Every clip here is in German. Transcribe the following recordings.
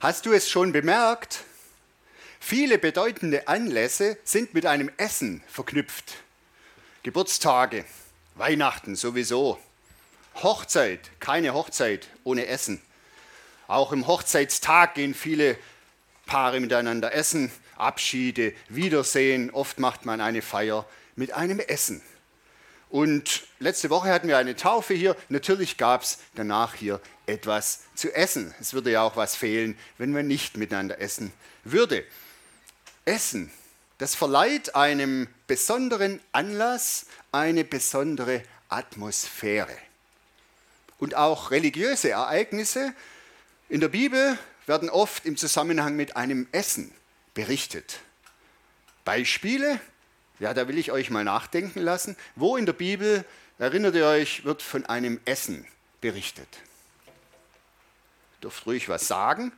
Hast du es schon bemerkt? Viele bedeutende Anlässe sind mit einem Essen verknüpft. Geburtstage, Weihnachten sowieso. Hochzeit, keine Hochzeit ohne Essen. Auch im Hochzeitstag gehen viele Paare miteinander essen, Abschiede, Wiedersehen. Oft macht man eine Feier mit einem Essen. Und letzte Woche hatten wir eine Taufe hier. Natürlich gab es danach hier etwas zu essen. Es würde ja auch was fehlen, wenn man nicht miteinander essen würde. Essen, das verleiht einem besonderen Anlass eine besondere Atmosphäre. Und auch religiöse Ereignisse in der Bibel werden oft im Zusammenhang mit einem Essen berichtet. Beispiele ja, da will ich euch mal nachdenken lassen. Wo in der Bibel, erinnert ihr euch, wird von einem Essen berichtet? Ihr dürft ruhig was sagen.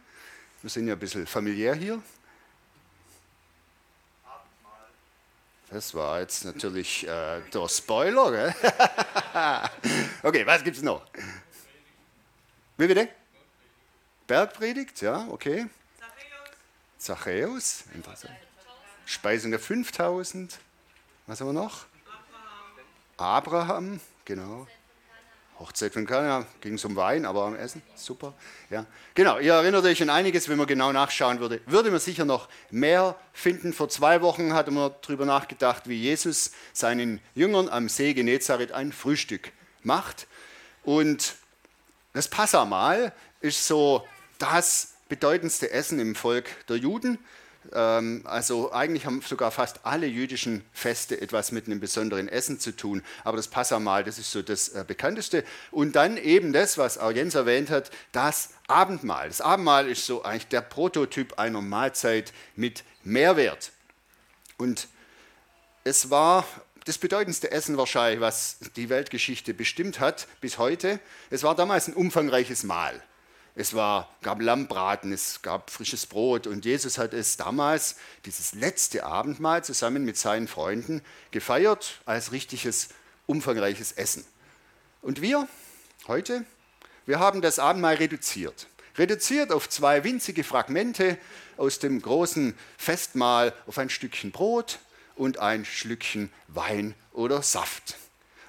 Wir sind ja ein bisschen familiär hier. Das war jetzt natürlich äh, der Spoiler. Gell? okay, was gibt es noch? Wie bitte? Bergpredigt, ja, okay. Zachäus. Zachäus, Speisung der 5000. Was haben wir noch? Abraham, Abraham genau. Hochzeit von Kana, ging es um Wein, aber am Essen, super. Ja. Genau, ihr erinnert euch an einiges, wenn man genau nachschauen würde. Würde man sicher noch mehr finden. Vor zwei Wochen hatte man darüber nachgedacht, wie Jesus seinen Jüngern am See Genezareth ein Frühstück macht. Und das Passamal ist so das bedeutendste Essen im Volk der Juden. Ähm, also eigentlich haben sogar fast alle jüdischen Feste etwas mit einem besonderen Essen zu tun. Aber das Passamal, das ist so das äh, bekannteste. Und dann eben das, was auch Jens erwähnt hat, das Abendmahl. Das Abendmahl ist so eigentlich der Prototyp einer Mahlzeit mit Mehrwert. Und es war das bedeutendste Essen wahrscheinlich, was die Weltgeschichte bestimmt hat bis heute. Es war damals ein umfangreiches Mahl. Es war, gab Lammbraten, es gab frisches Brot und Jesus hat es damals, dieses letzte Abendmahl, zusammen mit seinen Freunden gefeiert als richtiges, umfangreiches Essen. Und wir heute, wir haben das Abendmahl reduziert. Reduziert auf zwei winzige Fragmente aus dem großen Festmahl auf ein Stückchen Brot und ein Schlückchen Wein oder Saft.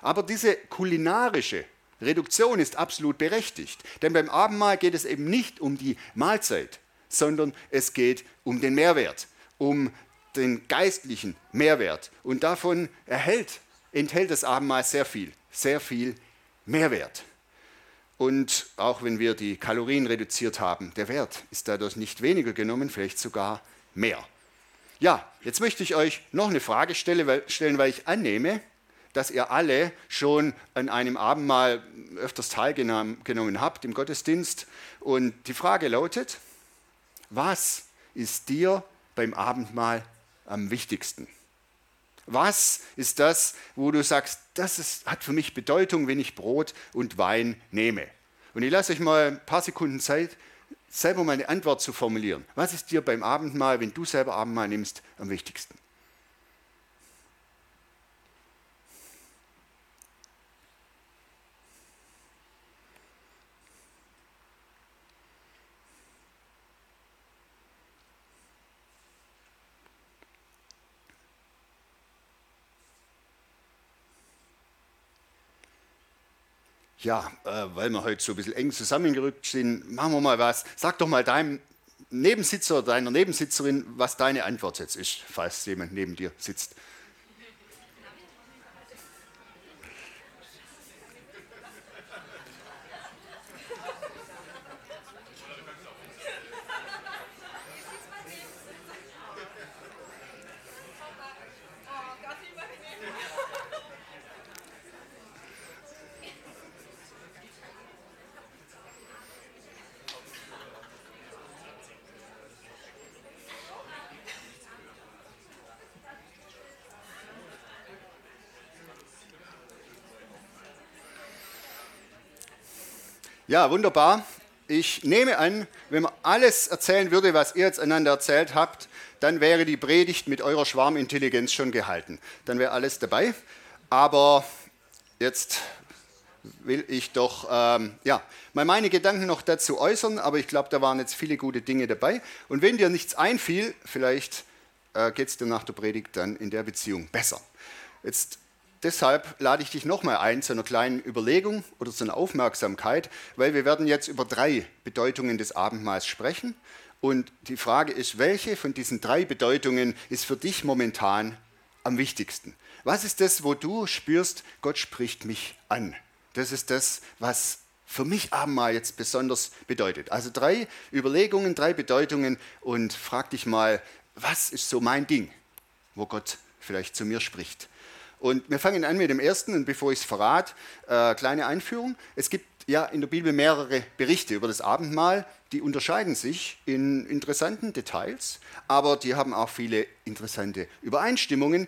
Aber diese kulinarische Reduktion ist absolut berechtigt. Denn beim Abendmahl geht es eben nicht um die Mahlzeit, sondern es geht um den Mehrwert, um den geistlichen Mehrwert. Und davon erhält, enthält das Abendmahl sehr viel, sehr viel Mehrwert. Und auch wenn wir die Kalorien reduziert haben, der Wert ist dadurch nicht weniger genommen, vielleicht sogar mehr. Ja, jetzt möchte ich euch noch eine Frage stellen, weil ich annehme, dass ihr alle schon an einem Abendmahl öfters teilgenommen habt im Gottesdienst. Und die Frage lautet, was ist dir beim Abendmahl am wichtigsten? Was ist das, wo du sagst, das ist, hat für mich Bedeutung, wenn ich Brot und Wein nehme? Und ich lasse euch mal ein paar Sekunden Zeit, selber mal eine Antwort zu formulieren. Was ist dir beim Abendmahl, wenn du selber Abendmahl nimmst, am wichtigsten? Ja, äh, weil wir heute so ein bisschen eng zusammengerückt sind, machen wir mal was. Sag doch mal deinem Nebensitzer, deiner Nebensitzerin, was deine Antwort jetzt ist, falls jemand neben dir sitzt. Ja, wunderbar. Ich nehme an, wenn man alles erzählen würde, was ihr jetzt einander erzählt habt, dann wäre die Predigt mit eurer Schwarmintelligenz schon gehalten. Dann wäre alles dabei. Aber jetzt will ich doch ähm, ja, mal meine Gedanken noch dazu äußern, aber ich glaube, da waren jetzt viele gute Dinge dabei. Und wenn dir nichts einfiel, vielleicht äh, geht es dir nach der Predigt dann in der Beziehung besser. Jetzt deshalb lade ich dich nochmal ein zu einer kleinen Überlegung oder zu einer Aufmerksamkeit, weil wir werden jetzt über drei Bedeutungen des Abendmahls sprechen. Und die Frage ist, welche von diesen drei Bedeutungen ist für dich momentan am wichtigsten? Was ist das, wo du spürst, Gott spricht mich an? Das ist das, was für mich Abendmahl jetzt besonders bedeutet. Also drei Überlegungen, drei Bedeutungen und frag dich mal, was ist so mein Ding, wo Gott vielleicht zu mir spricht. Und wir fangen an mit dem ersten und bevor ich es verrate, äh, kleine Einführung. Es gibt ja in der Bibel mehrere Berichte über das Abendmahl, die unterscheiden sich in interessanten Details, aber die haben auch viele interessante Übereinstimmungen.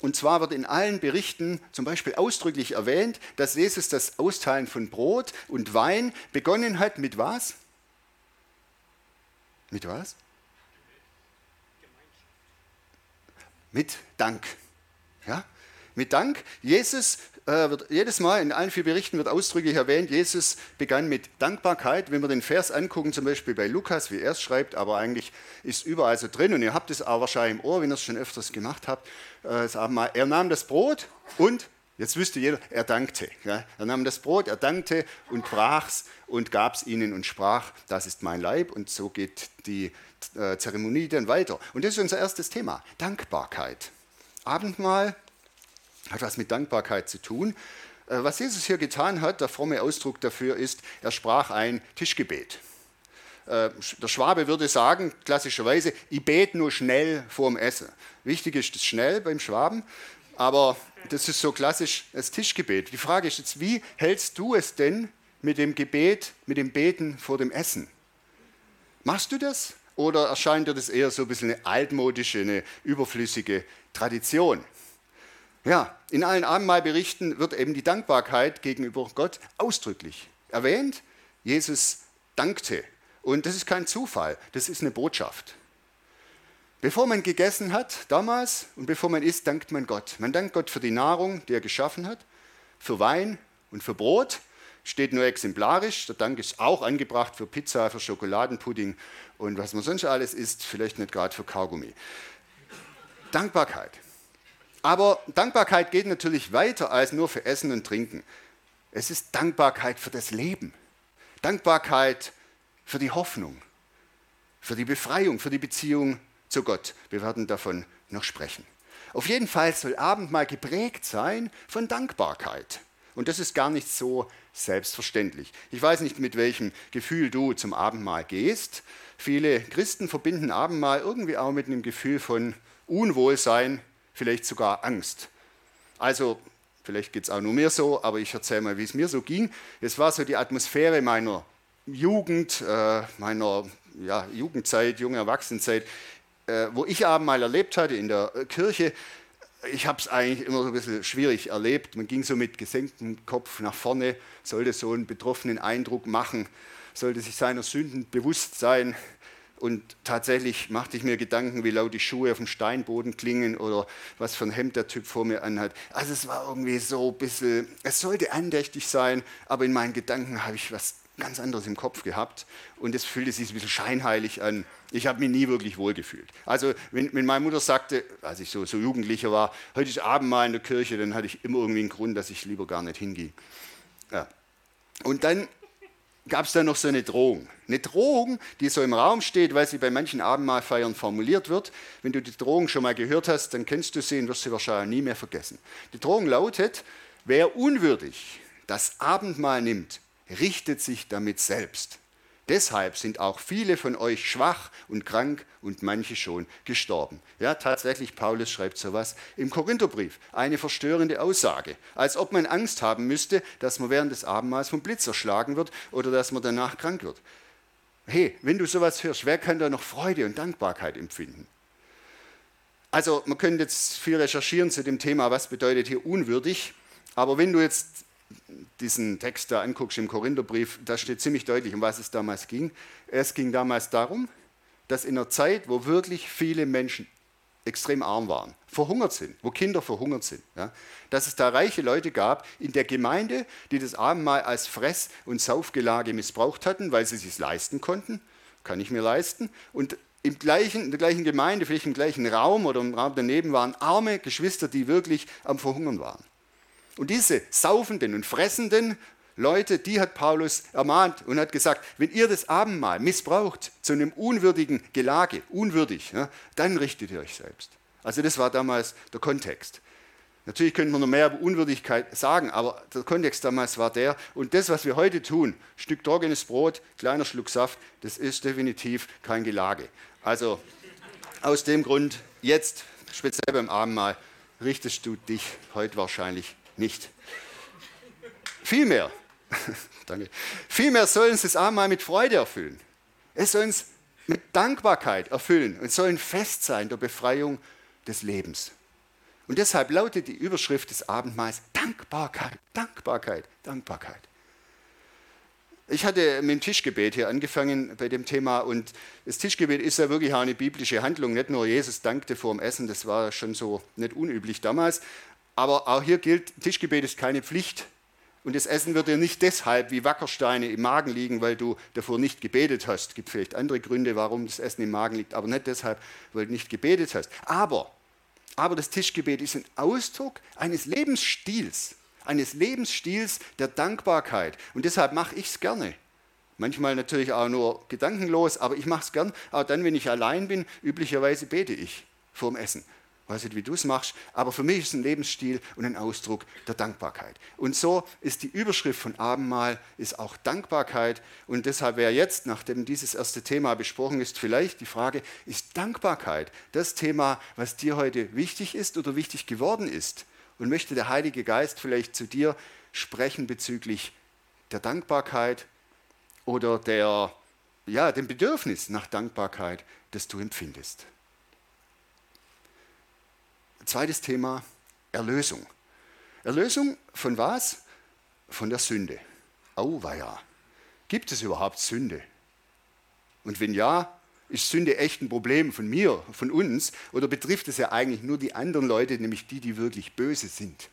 Und zwar wird in allen Berichten zum Beispiel ausdrücklich erwähnt, dass Jesus das Austeilen von Brot und Wein begonnen hat mit was? Mit was? Mit Dank. Ja? Mit Dank. Jesus äh, wird jedes Mal in allen vier Berichten wird ausdrücklich erwähnt, Jesus begann mit Dankbarkeit. Wenn wir den Vers angucken, zum Beispiel bei Lukas, wie er es schreibt, aber eigentlich ist überall so drin und ihr habt es auch wahrscheinlich im Ohr, wenn ihr es schon öfters gemacht habt. Äh, er nahm das Brot und Jetzt wüsste jeder, er dankte. Ja. Er nahm das Brot, er dankte und brach es und gab es ihnen und sprach, das ist mein Leib. Und so geht die äh, Zeremonie dann weiter. Und das ist unser erstes Thema, Dankbarkeit. Abendmahl hat was mit Dankbarkeit zu tun. Äh, was Jesus hier getan hat, der fromme Ausdruck dafür ist, er sprach ein Tischgebet. Äh, der Schwabe würde sagen, klassischerweise, ich bete nur schnell vorm Essen. Wichtig ist das schnell beim Schwaben, aber das ist so klassisch das Tischgebet. Die Frage ist jetzt, wie hältst du es denn mit dem Gebet, mit dem Beten vor dem Essen? Machst du das? Oder erscheint dir das eher so ein bisschen eine altmodische, eine überflüssige Tradition? Ja, in allen Abendmahlberichten wird eben die Dankbarkeit gegenüber Gott ausdrücklich erwähnt. Jesus dankte. Und das ist kein Zufall, das ist eine Botschaft. Bevor man gegessen hat, damals, und bevor man isst, dankt man Gott. Man dankt Gott für die Nahrung, die er geschaffen hat, für Wein und für Brot. Steht nur exemplarisch. Der Dank ist auch angebracht für Pizza, für Schokoladenpudding und was man sonst alles isst, vielleicht nicht gerade für Kaugummi. Dankbarkeit. Aber Dankbarkeit geht natürlich weiter als nur für Essen und Trinken. Es ist Dankbarkeit für das Leben. Dankbarkeit für die Hoffnung, für die Befreiung, für die Beziehung zu Gott. Wir werden davon noch sprechen. Auf jeden Fall soll Abendmahl geprägt sein von Dankbarkeit. Und das ist gar nicht so selbstverständlich. Ich weiß nicht, mit welchem Gefühl du zum Abendmahl gehst. Viele Christen verbinden Abendmahl irgendwie auch mit einem Gefühl von Unwohlsein, vielleicht sogar Angst. Also, vielleicht geht es auch nur mir so, aber ich erzähle mal, wie es mir so ging. Es war so die Atmosphäre meiner Jugend, äh, meiner ja, Jugendzeit, junge Erwachsenenzeit, äh, wo ich Abendmahl erlebt hatte in der äh, Kirche. Ich habe es eigentlich immer so ein bisschen schwierig erlebt. Man ging so mit gesenktem Kopf nach vorne, sollte so einen betroffenen Eindruck machen, sollte sich seiner Sünden bewusst sein. Und tatsächlich machte ich mir Gedanken, wie laut die Schuhe auf dem Steinboden klingen oder was für ein Hemd der Typ vor mir anhat. Also es war irgendwie so ein bisschen, es sollte andächtig sein, aber in meinen Gedanken habe ich was ganz anderes im Kopf gehabt und es fühlte sich ein bisschen scheinheilig an. Ich habe mich nie wirklich wohlgefühlt. Also wenn, wenn meine Mutter sagte, als ich so, so Jugendlicher war, heute ist Abend mal in der Kirche, dann hatte ich immer irgendwie einen Grund, dass ich lieber gar nicht hingehe. Ja. Und dann gab es da noch so eine Drohung. Eine Drohung, die so im Raum steht, weil sie bei manchen Abendmahlfeiern formuliert wird. Wenn du die Drohung schon mal gehört hast, dann kennst du sie und wirst sie wahrscheinlich nie mehr vergessen. Die Drohung lautet, wer unwürdig das Abendmahl nimmt, richtet sich damit selbst. Deshalb sind auch viele von euch schwach und krank und manche schon gestorben. Ja, tatsächlich, Paulus schreibt sowas im Korintherbrief. Eine verstörende Aussage. Als ob man Angst haben müsste, dass man während des Abendmahls vom Blitz erschlagen wird oder dass man danach krank wird. Hey, wenn du sowas hörst, wer kann da noch Freude und Dankbarkeit empfinden? Also, man könnte jetzt viel recherchieren zu dem Thema, was bedeutet hier unwürdig. Aber wenn du jetzt diesen Text da anguckst im Korintherbrief, da steht ziemlich deutlich, um was es damals ging. Es ging damals darum, dass in einer Zeit, wo wirklich viele Menschen extrem arm waren, verhungert sind, wo Kinder verhungert sind, ja, dass es da reiche Leute gab in der Gemeinde, die das Abendmahl als Fress- und Saufgelage missbraucht hatten, weil sie es sich leisten konnten, kann ich mir leisten, und im gleichen, in der gleichen Gemeinde, vielleicht im gleichen Raum oder im Raum daneben waren arme Geschwister, die wirklich am Verhungern waren. Und diese saufenden und fressenden Leute, die hat Paulus ermahnt und hat gesagt, wenn ihr das Abendmahl missbraucht zu einem unwürdigen Gelage, unwürdig, ja, dann richtet ihr euch selbst. Also das war damals der Kontext. Natürlich könnte man noch mehr über Unwürdigkeit sagen, aber der Kontext damals war der. Und das, was wir heute tun, Stück trockenes Brot, kleiner Schluck Saft, das ist definitiv kein Gelage. Also aus dem Grund, jetzt, speziell beim Abendmahl, richtest du dich heute wahrscheinlich nicht. Vielmehr, danke, vielmehr sollen sie das Abendmahl mit Freude erfüllen. Es soll uns mit Dankbarkeit erfüllen und sollen fest sein der Befreiung des Lebens. Und deshalb lautet die Überschrift des Abendmahls Dankbarkeit, Dankbarkeit, Dankbarkeit. Ich hatte mit dem Tischgebet hier angefangen bei dem Thema und das Tischgebet ist ja wirklich eine biblische Handlung. Nicht nur Jesus dankte vor dem Essen, das war schon so nicht unüblich damals. Aber auch hier gilt, Tischgebet ist keine Pflicht. Und das Essen wird dir nicht deshalb wie Wackersteine im Magen liegen, weil du davor nicht gebetet hast. Es gibt vielleicht andere Gründe, warum das Essen im Magen liegt, aber nicht deshalb, weil du nicht gebetet hast. Aber, aber das Tischgebet ist ein Ausdruck eines Lebensstils eines Lebensstils der Dankbarkeit. Und deshalb mache ich es gerne. Manchmal natürlich auch nur gedankenlos, aber ich mache es gern. Auch dann, wenn ich allein bin, üblicherweise bete ich vorm Essen. Weiß nicht, wie du es machst, aber für mich ist es ein Lebensstil und ein Ausdruck der Dankbarkeit. Und so ist die Überschrift von Abendmahl ist auch Dankbarkeit. Und deshalb wäre jetzt, nachdem dieses erste Thema besprochen ist, vielleicht die Frage, ist Dankbarkeit das Thema, was dir heute wichtig ist oder wichtig geworden ist? und möchte der Heilige Geist vielleicht zu dir sprechen bezüglich der Dankbarkeit oder der, ja, dem Bedürfnis nach Dankbarkeit, das du empfindest. Zweites Thema, Erlösung. Erlösung von was? Von der Sünde. Auweia. Gibt es überhaupt Sünde? Und wenn ja, ist Sünde echt ein Problem von mir, von uns? Oder betrifft es ja eigentlich nur die anderen Leute, nämlich die, die wirklich böse sind?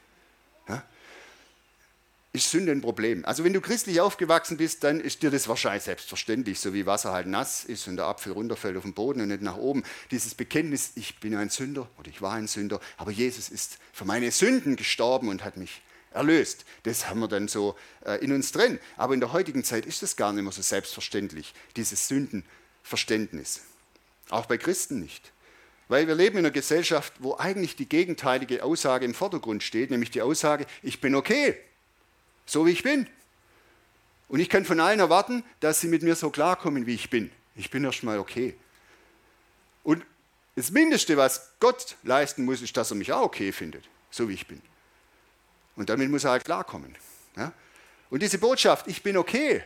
Ist Sünde ein Problem? Also wenn du christlich aufgewachsen bist, dann ist dir das wahrscheinlich selbstverständlich, so wie Wasser halt nass ist und der Apfel runterfällt auf den Boden und nicht nach oben. Dieses Bekenntnis, ich bin ein Sünder oder ich war ein Sünder, aber Jesus ist für meine Sünden gestorben und hat mich erlöst. Das haben wir dann so äh, in uns drin. Aber in der heutigen Zeit ist das gar nicht mehr so selbstverständlich, dieses Sünden Verständnis. Auch bei Christen nicht. Weil wir leben in einer Gesellschaft, wo eigentlich die gegenteilige Aussage im Vordergrund steht, nämlich die Aussage, ich bin okay, so wie ich bin. Und ich kann von allen erwarten, dass sie mit mir so klarkommen, wie ich bin. Ich bin erstmal okay. Und das Mindeste, was Gott leisten muss, ist, dass er mich auch okay findet, so wie ich bin. Und damit muss er halt klarkommen. Ja? Und diese Botschaft, ich bin okay,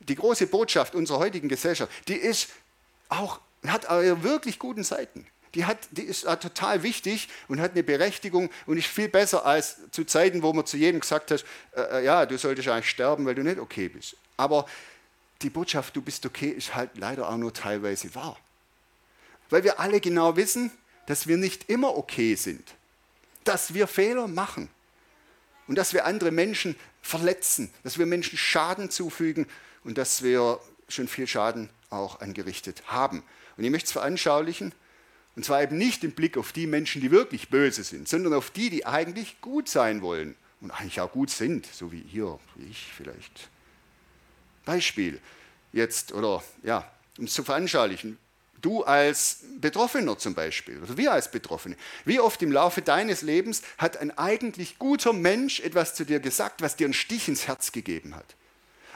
die große Botschaft unserer heutigen Gesellschaft, die ist auch, hat wirklich guten Seiten. Die, hat, die ist total wichtig und hat eine Berechtigung und ist viel besser als zu Zeiten, wo man zu jedem gesagt hat, äh, äh, ja, du solltest eigentlich sterben, weil du nicht okay bist. Aber die Botschaft, du bist okay, ist halt leider auch nur teilweise wahr. Weil wir alle genau wissen, dass wir nicht immer okay sind, dass wir Fehler machen und dass wir andere Menschen verletzen, dass wir Menschen Schaden zufügen und dass wir schon viel Schaden auch angerichtet haben. Und ich möchte es veranschaulichen, und zwar eben nicht im Blick auf die Menschen, die wirklich böse sind, sondern auf die, die eigentlich gut sein wollen und eigentlich auch gut sind, so wie hier, wie ich vielleicht. Beispiel jetzt, oder ja, um es zu veranschaulichen, du als Betroffener zum Beispiel, oder wir als Betroffene, wie oft im Laufe deines Lebens hat ein eigentlich guter Mensch etwas zu dir gesagt, was dir einen Stich ins Herz gegeben hat?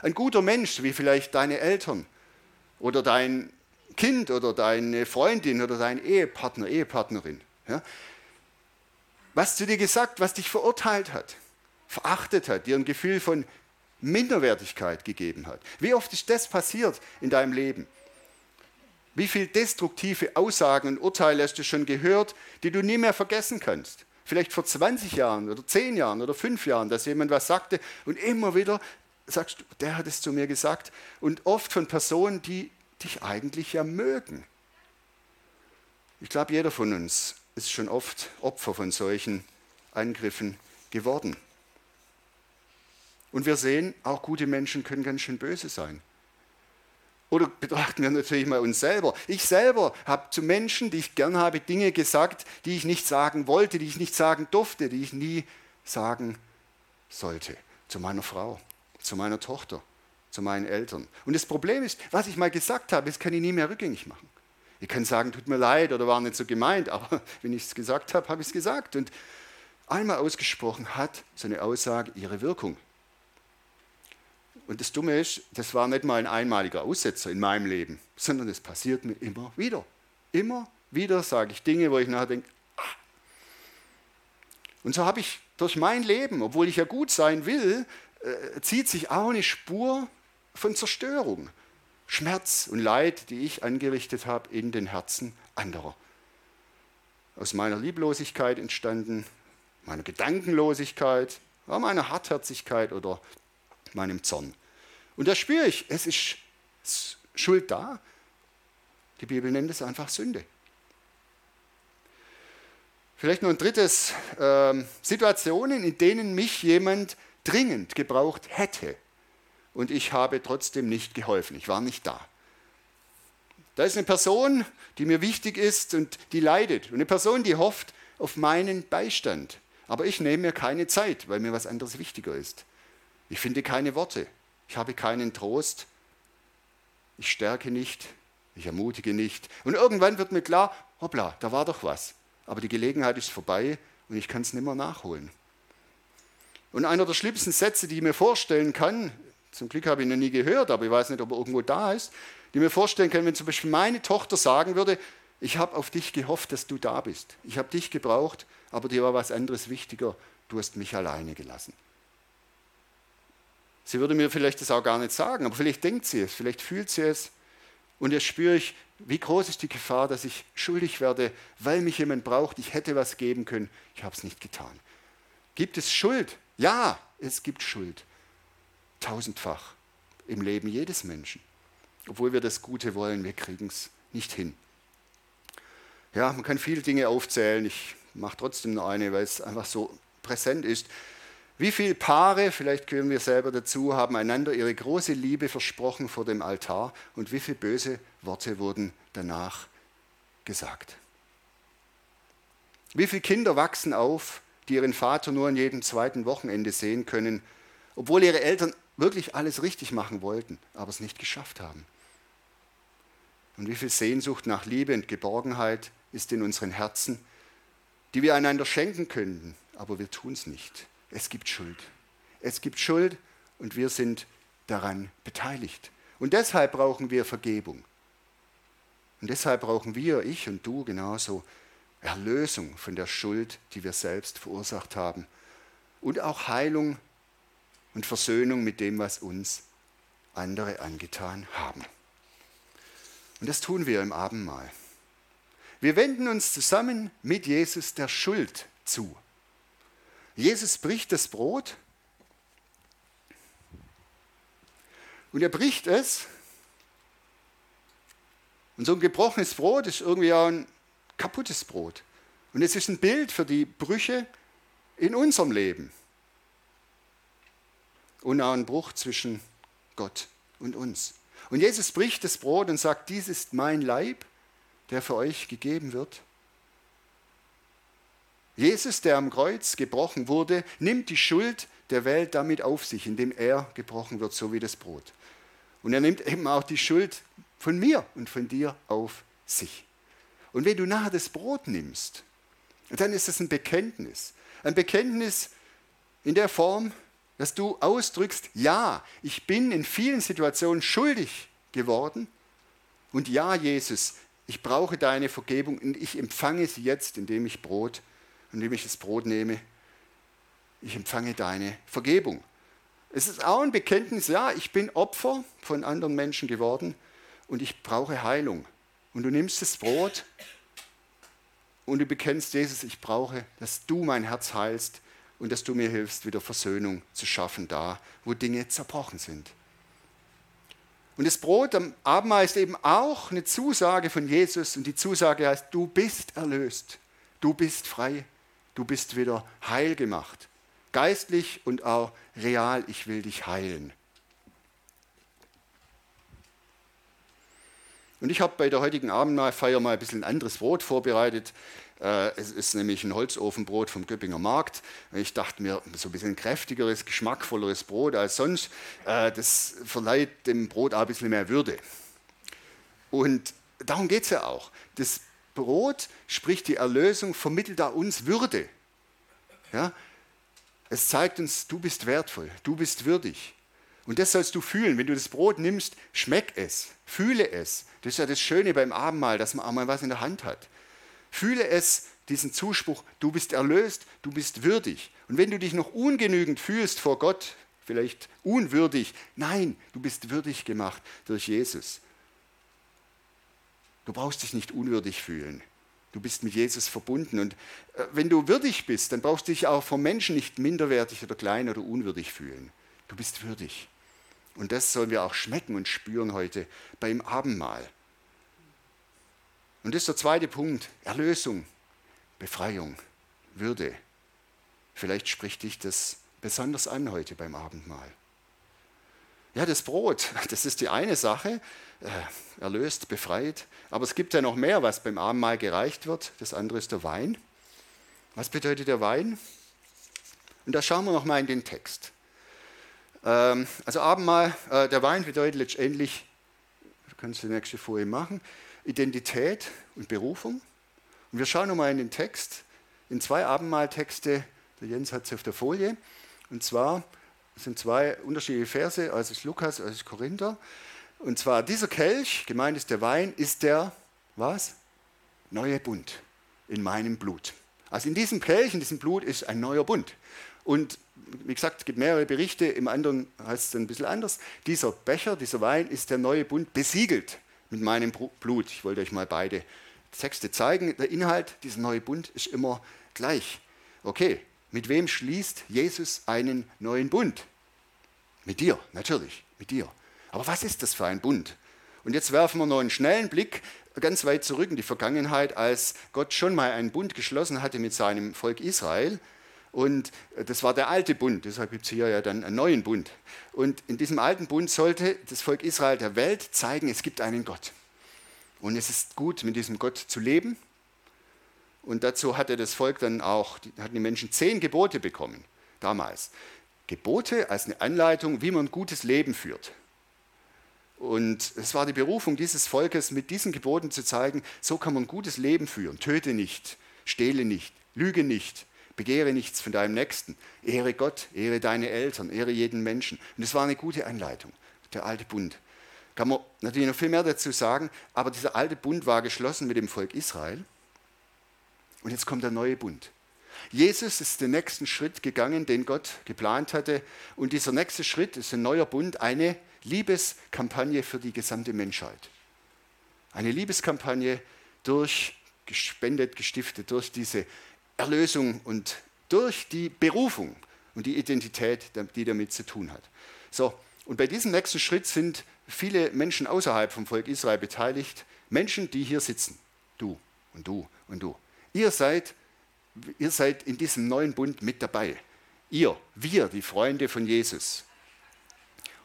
Ein guter Mensch, wie vielleicht deine Eltern oder dein Kind oder deine Freundin oder dein Ehepartner, Ehepartnerin. Ja? Was zu dir gesagt, was dich verurteilt hat, verachtet hat, dir ein Gefühl von Minderwertigkeit gegeben hat. Wie oft ist das passiert in deinem Leben? Wie viele destruktive Aussagen und Urteile hast du schon gehört, die du nie mehr vergessen kannst? vielleicht vor 20 Jahren oder 10 Jahren oder 5 Jahren, dass jemand was sagte und immer wieder sagst du, der hat es zu mir gesagt. Und oft von Personen, die dich eigentlich ja mögen. Ich glaube, jeder von uns ist schon oft Opfer von solchen Angriffen geworden. Und wir sehen, auch gute Menschen können ganz schön böse sein. Oder betrachten wir natürlich mal uns selber. Ich selber habe zu Menschen, die ich gern habe, Dinge gesagt, die ich nicht sagen wollte, die ich nicht sagen durfte, die ich nie sagen sollte. Zu meiner Frau, zu meiner Tochter, zu meinen Eltern. Und das Problem ist, was ich mal gesagt habe, das kann ich nie mehr rückgängig machen. Ich kann sagen, tut mir leid oder war nicht so gemeint, aber wenn ich es gesagt habe, habe ich es gesagt. Und einmal ausgesprochen hat so eine Aussage ihre Wirkung. Und das Dumme ist, das war nicht mal ein einmaliger Aussetzer in meinem Leben, sondern es passiert mir immer wieder. Immer wieder sage ich Dinge, wo ich nachher denke, ah. Und so habe ich durch mein Leben, obwohl ich ja gut sein will, äh, zieht sich auch eine Spur von Zerstörung, Schmerz und Leid, die ich angerichtet habe in den Herzen anderer. Aus meiner Lieblosigkeit entstanden, meiner Gedankenlosigkeit, meiner Hartherzigkeit oder meinem Zorn. Und da spüre ich, es ist Schuld da. Die Bibel nennt es einfach Sünde. Vielleicht noch ein drittes, äh, Situationen, in denen mich jemand dringend gebraucht hätte und ich habe trotzdem nicht geholfen. Ich war nicht da. Da ist eine Person, die mir wichtig ist und die leidet. Und eine Person, die hofft auf meinen Beistand. Aber ich nehme mir keine Zeit, weil mir was anderes wichtiger ist. Ich finde keine Worte. Ich habe keinen Trost. Ich stärke nicht. Ich ermutige nicht. Und irgendwann wird mir klar, hoppla, da war doch was. Aber die Gelegenheit ist vorbei und ich kann es nicht mehr nachholen. Und einer der schlimmsten Sätze, die ich mir vorstellen kann, zum Glück habe ich noch nie gehört, aber ich weiß nicht, ob er irgendwo da ist, die mir vorstellen kann, wenn zum Beispiel meine Tochter sagen würde, ich habe auf dich gehofft, dass du da bist. Ich habe dich gebraucht, aber dir war was anderes wichtiger. Du hast mich alleine gelassen. Sie würde mir vielleicht das auch gar nicht sagen, aber vielleicht denkt sie es, vielleicht fühlt sie es. Und jetzt spüre ich, wie groß ist die Gefahr, dass ich schuldig werde, weil mich jemand braucht. Ich hätte was geben können, ich habe es nicht getan. Gibt es Schuld? Ja, es gibt Schuld. Tausendfach im Leben jedes Menschen. Obwohl wir das Gute wollen, wir kriegen es nicht hin. Ja, man kann viele Dinge aufzählen. Ich mache trotzdem nur eine, weil es einfach so präsent ist. Wie viele Paare, vielleicht gehören wir selber dazu, haben einander ihre große Liebe versprochen vor dem Altar und wie viele böse Worte wurden danach gesagt? Wie viele Kinder wachsen auf, die ihren Vater nur an jedem zweiten Wochenende sehen können, obwohl ihre Eltern wirklich alles richtig machen wollten, aber es nicht geschafft haben? Und wie viel Sehnsucht nach Liebe und Geborgenheit ist in unseren Herzen, die wir einander schenken könnten, aber wir tun es nicht. Es gibt Schuld. Es gibt Schuld und wir sind daran beteiligt. Und deshalb brauchen wir Vergebung. Und deshalb brauchen wir, ich und du genauso, Erlösung von der Schuld, die wir selbst verursacht haben. Und auch Heilung und Versöhnung mit dem, was uns andere angetan haben. Und das tun wir im Abendmahl. Wir wenden uns zusammen mit Jesus der Schuld zu. Jesus bricht das Brot und er bricht es. Und so ein gebrochenes Brot ist irgendwie auch ein kaputtes Brot. Und es ist ein Bild für die Brüche in unserem Leben. Und auch ein Bruch zwischen Gott und uns. Und Jesus bricht das Brot und sagt, dies ist mein Leib, der für euch gegeben wird. Jesus, der am Kreuz gebrochen wurde, nimmt die Schuld der Welt damit auf sich, indem er gebrochen wird, so wie das Brot. Und er nimmt eben auch die Schuld von mir und von dir auf sich. Und wenn du nachher das Brot nimmst, dann ist es ein Bekenntnis. Ein Bekenntnis in der Form, dass du ausdrückst, ja, ich bin in vielen Situationen schuldig geworden. Und ja, Jesus, ich brauche deine Vergebung und ich empfange sie jetzt, indem ich Brot indem ich das Brot nehme, ich empfange deine Vergebung. Es ist auch ein Bekenntnis, ja, ich bin Opfer von anderen Menschen geworden und ich brauche Heilung. Und du nimmst das Brot und du bekennst, Jesus, ich brauche, dass du mein Herz heilst und dass du mir hilfst, wieder Versöhnung zu schaffen da, wo Dinge zerbrochen sind. Und das Brot am Abendmahl ist eben auch eine Zusage von Jesus und die Zusage heißt, du bist erlöst, du bist frei, du bist wieder heil gemacht. Geistlich und auch real, ich will dich heilen. Und ich habe bei der heutigen Abendmahlfeier mal ein bisschen anderes Brot vorbereitet. Äh, es ist nämlich ein Holzofenbrot vom Göppinger Markt. Ich dachte mir, so ein bisschen kräftigeres, geschmackvolleres Brot als sonst. Äh, das verleiht dem Brot auch ein bisschen mehr Würde. Und darum geht es ja auch. Das Brot, sprich die Erlösung, vermittelt da uns Würde. Ja? Es zeigt uns, du bist wertvoll, du bist würdig. Und das sollst du fühlen. Wenn du das Brot nimmst, schmeck es, fühle es. Das ist ja das Schöne beim Abendmahl, dass man auch mal was in der Hand hat. Fühle es, diesen Zuspruch, du bist erlöst, du bist würdig. Und wenn du dich noch ungenügend fühlst vor Gott, vielleicht unwürdig, nein, du bist würdig gemacht durch Jesus. Du brauchst dich nicht unwürdig fühlen. Du bist mit Jesus verbunden. Und äh, wenn du würdig bist, dann brauchst du dich auch vom Menschen nicht minderwertig oder klein oder unwürdig fühlen. Du bist würdig. Und das sollen wir auch schmecken und spüren heute beim Abendmahl. Und das ist der zweite Punkt. Erlösung, Befreiung, Würde. Vielleicht spricht dich das besonders an heute beim Abendmahl. Ja, das Brot, das ist die eine Sache, äh, erlöst, befreit. Aber es gibt ja noch mehr, was beim Abendmahl gereicht wird. Das andere ist der Wein. Was bedeutet der Wein? Und da schauen wir noch mal in den Text. Ähm, also Abendmahl, äh, der Wein bedeutet letztendlich, du kannst die nächste Folie machen, Identität und Berufung. Und wir schauen nochmal in den Text, in zwei Abendmahltexte, der Jens hat sie auf der Folie, und zwar sind zwei unterschiedliche Verse, also ist Lukas, also ist Korinther. Und zwar dieser Kelch, gemeint ist der Wein, ist der, was? Neue Bund in meinem Blut. Also in diesem Kelch, in diesem Blut ist ein neuer Bund. Und wie gesagt, es gibt mehrere Berichte, im anderen heißt es ein bisschen anders. Dieser Becher, dieser Wein ist der neue Bund besiegelt mit meinem Blut. Ich wollte euch mal beide Texte zeigen. Der Inhalt dieser neue Bund ist immer gleich. Okay, mit wem schließt Jesus einen neuen Bund? Mit dir, natürlich, mit dir. Aber was ist das für ein Bund? Und jetzt werfen wir noch einen schnellen Blick ganz weit zurück in die Vergangenheit, als Gott schon mal einen Bund geschlossen hatte mit seinem Volk Israel. Und das war der alte Bund, deshalb gibt es hier ja dann einen neuen Bund. Und in diesem alten Bund sollte das Volk Israel der Welt zeigen, es gibt einen Gott. Und es ist gut, mit diesem Gott zu leben. Und dazu hatte das Volk dann auch, hatten die Menschen zehn Gebote bekommen, damals. Gebote als eine Anleitung, wie man ein gutes Leben führt. Und es war die Berufung dieses Volkes, mit diesen Geboten zu zeigen, so kann man ein gutes Leben führen. Töte nicht, stehle nicht, lüge nicht, Begehre nichts von deinem Nächsten. Ehre Gott, ehre deine Eltern, ehre jeden Menschen. Und das war eine gute Anleitung, der alte Bund. Kann man natürlich noch viel mehr dazu sagen, aber dieser alte Bund war geschlossen mit dem Volk Israel. Und jetzt kommt der neue Bund. Jesus ist den nächsten Schritt gegangen, den Gott geplant hatte. Und dieser nächste Schritt ist ein neuer Bund, eine Liebeskampagne für die gesamte Menschheit. Eine Liebeskampagne durch gespendet, gestiftet durch diese Erlösung und durch die Berufung und die Identität, die damit zu tun hat. So, und bei diesem nächsten Schritt sind viele Menschen außerhalb vom Volk Israel beteiligt. Menschen, die hier sitzen. Du und du und du. Ihr seid, ihr seid in diesem neuen Bund mit dabei. Ihr, wir, die Freunde von Jesus.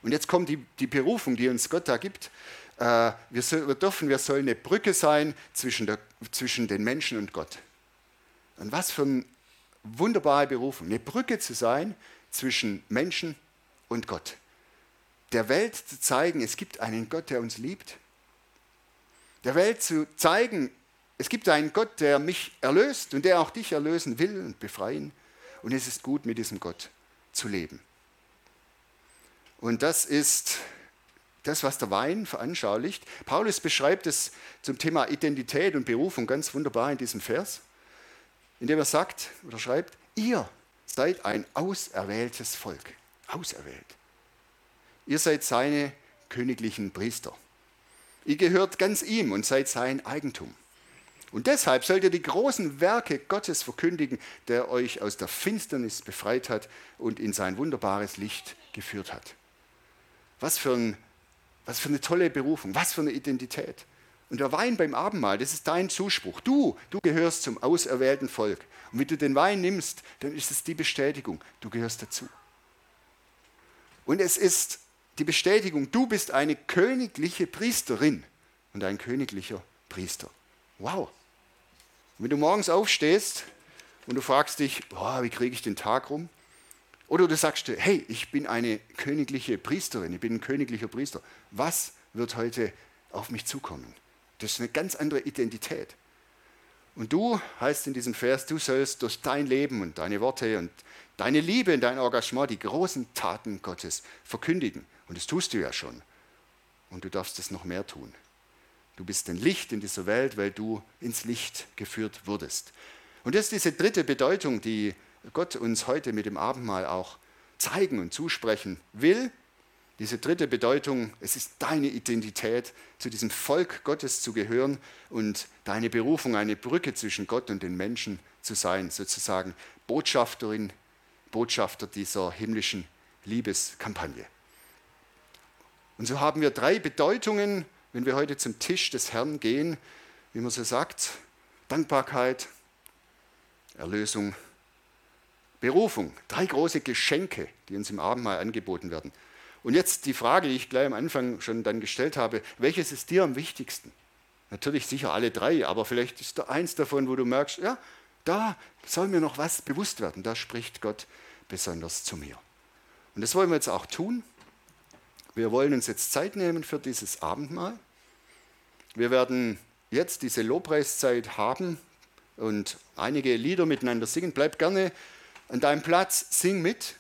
Und jetzt kommt die, die Berufung, die uns Gott da gibt. Äh, wir, soll, wir dürfen, wir sollen eine Brücke sein zwischen, der, zwischen den Menschen und Gott. Und was für eine wunderbare Berufung, eine Brücke zu sein zwischen Menschen und Gott. Der Welt zu zeigen, es gibt einen Gott, der uns liebt. Der Welt zu zeigen, es gibt einen Gott, der mich erlöst und der auch dich erlösen will und befreien. Und es ist gut, mit diesem Gott zu leben. Und das ist das, was der Wein veranschaulicht. Paulus beschreibt es zum Thema Identität und Berufung ganz wunderbar in diesem Vers indem er sagt oder schreibt, ihr seid ein auserwähltes Volk. Auserwählt. Ihr seid seine königlichen Priester. Ihr gehört ganz ihm und seid sein Eigentum. Und deshalb sollt ihr die großen Werke Gottes verkündigen, der euch aus der Finsternis befreit hat und in sein wunderbares Licht geführt hat. Was für, ein, was für eine tolle Berufung, was für eine Identität. Und der Wein beim Abendmahl, das ist dein Zuspruch. Du, du gehörst zum auserwählten Volk. Und wenn du den Wein nimmst, dann ist es die Bestätigung, du gehörst dazu. Und es ist die Bestätigung, du bist eine königliche Priesterin und ein königlicher Priester. Wow. wenn du morgens aufstehst und du fragst dich, boah, wie kriege ich den Tag rum? Oder du sagst dir, hey, ich bin eine königliche Priesterin, ich bin ein königlicher Priester. Was wird heute auf mich zukommen? Das ist eine ganz andere Identität. Und du heißt in diesem Vers, du sollst durch dein Leben und deine Worte und deine Liebe und dein Engagement die großen Taten Gottes verkündigen. Und das tust du ja schon. Und du darfst es noch mehr tun. Du bist ein Licht in dieser Welt, weil du ins Licht geführt wurdest. Und das ist diese dritte Bedeutung, die Gott uns heute mit dem Abendmahl auch zeigen und zusprechen will. Diese dritte Bedeutung, es ist deine Identität, zu diesem Volk Gottes zu gehören und deine Berufung, eine Brücke zwischen Gott und den Menschen zu sein, sozusagen Botschafterin, Botschafter dieser himmlischen Liebeskampagne. Und so haben wir drei Bedeutungen, wenn wir heute zum Tisch des Herrn gehen, wie man so sagt, Dankbarkeit, Erlösung, Berufung. Drei große Geschenke, die uns im Abendmahl angeboten werden. Und jetzt die Frage, die ich gleich am Anfang schon dann gestellt habe, welches ist dir am wichtigsten? Natürlich sicher alle drei, aber vielleicht ist da eins davon, wo du merkst, ja, da soll mir noch was bewusst werden, da spricht Gott besonders zu mir. Und das wollen wir jetzt auch tun. Wir wollen uns jetzt Zeit nehmen für dieses Abendmahl. Wir werden jetzt diese Lobpreiszeit haben und einige Lieder miteinander singen. Bleib gerne an deinem Platz, sing mit.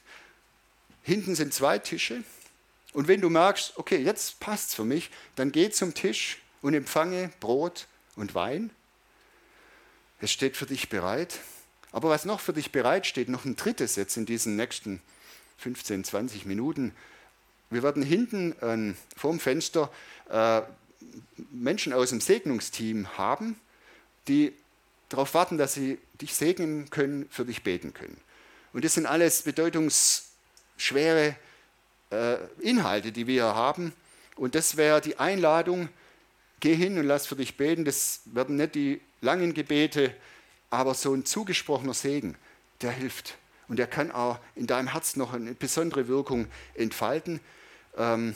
Hinten sind zwei Tische. Und wenn du merkst, okay, jetzt passt es für mich, dann geh zum Tisch und empfange Brot und Wein. Es steht für dich bereit. Aber was noch für dich bereit steht, noch ein drittes jetzt in diesen nächsten 15, 20 Minuten. Wir werden hinten äh, vorm Fenster äh, Menschen aus dem Segnungsteam haben, die darauf warten, dass sie dich segnen können, für dich beten können. Und das sind alles bedeutungsschwere Inhalte, die wir haben. Und das wäre die Einladung, geh hin und lass für dich beten. Das werden nicht die langen Gebete, aber so ein zugesprochener Segen, der hilft. Und der kann auch in deinem Herz noch eine besondere Wirkung entfalten. Ähm,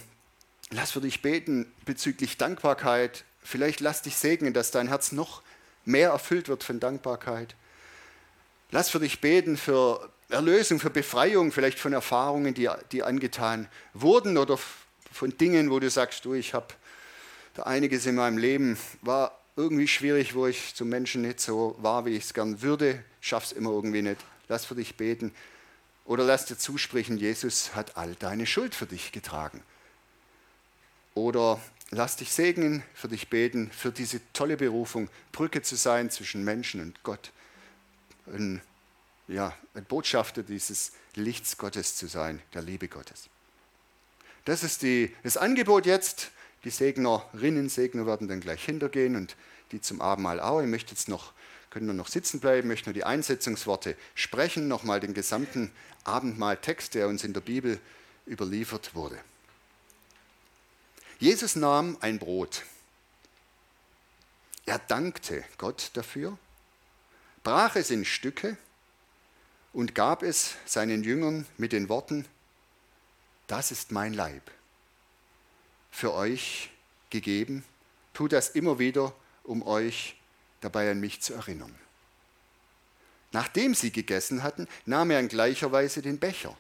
lass für dich beten bezüglich Dankbarkeit. Vielleicht lass dich segnen, dass dein Herz noch mehr erfüllt wird von Dankbarkeit. Lass für dich beten für Erlösung, für Befreiung, vielleicht von Erfahrungen, die, die angetan wurden oder von Dingen, wo du sagst, du, ich habe da einiges in meinem Leben, war irgendwie schwierig, wo ich zum Menschen nicht so war, wie ich es gern würde, schaff's immer irgendwie nicht. Lass für dich beten. Oder lass dir zusprechen, Jesus hat all deine Schuld für dich getragen. Oder lass dich segnen, für dich beten, für diese tolle Berufung, Brücke zu sein zwischen Menschen und Gott. Ein ja, ein Botschafter dieses Lichts Gottes zu sein, der Liebe Gottes. Das ist die, das Angebot jetzt. Die Segnerinnen, Segner werden dann gleich hintergehen und die zum Abendmahl auch. Ich möchte jetzt noch, können wir noch sitzen bleiben, möchte nur die Einsetzungsworte sprechen, nochmal den gesamten Abendmahltext, der uns in der Bibel überliefert wurde. Jesus nahm ein Brot. Er dankte Gott dafür, brach es in Stücke und gab es seinen Jüngern mit den Worten, das ist mein Leib, für euch gegeben, tut das immer wieder, um euch dabei an mich zu erinnern. Nachdem sie gegessen hatten, nahm er in gleicher Weise den Becher,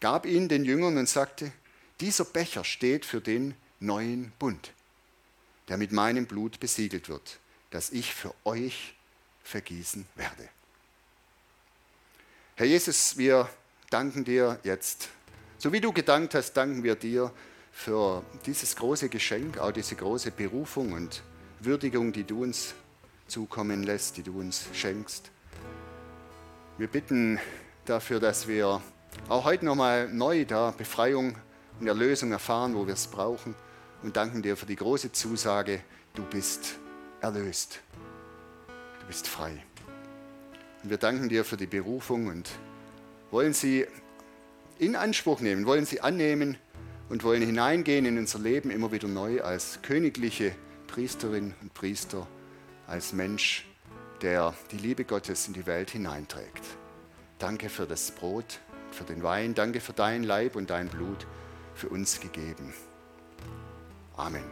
gab ihn den Jüngern und sagte, dieser Becher steht für den neuen Bund, der mit meinem Blut besiegelt wird, das ich für euch vergießen werde. Herr Jesus, wir danken dir jetzt. So wie du gedankt hast, danken wir dir für dieses große Geschenk, auch diese große Berufung und Würdigung, die du uns zukommen lässt, die du uns schenkst. Wir bitten dafür, dass wir auch heute nochmal neu da Befreiung und Erlösung erfahren, wo wir es brauchen und danken dir für die große Zusage, du bist erlöst. Du bist frei. Wir danken dir für die Berufung und wollen sie in Anspruch nehmen, wollen sie annehmen und wollen hineingehen in unser Leben immer wieder neu als königliche Priesterin und Priester, als Mensch, der die Liebe Gottes in die Welt hineinträgt. Danke für das Brot, für den Wein, danke für dein Leib und dein Blut für uns gegeben. Amen.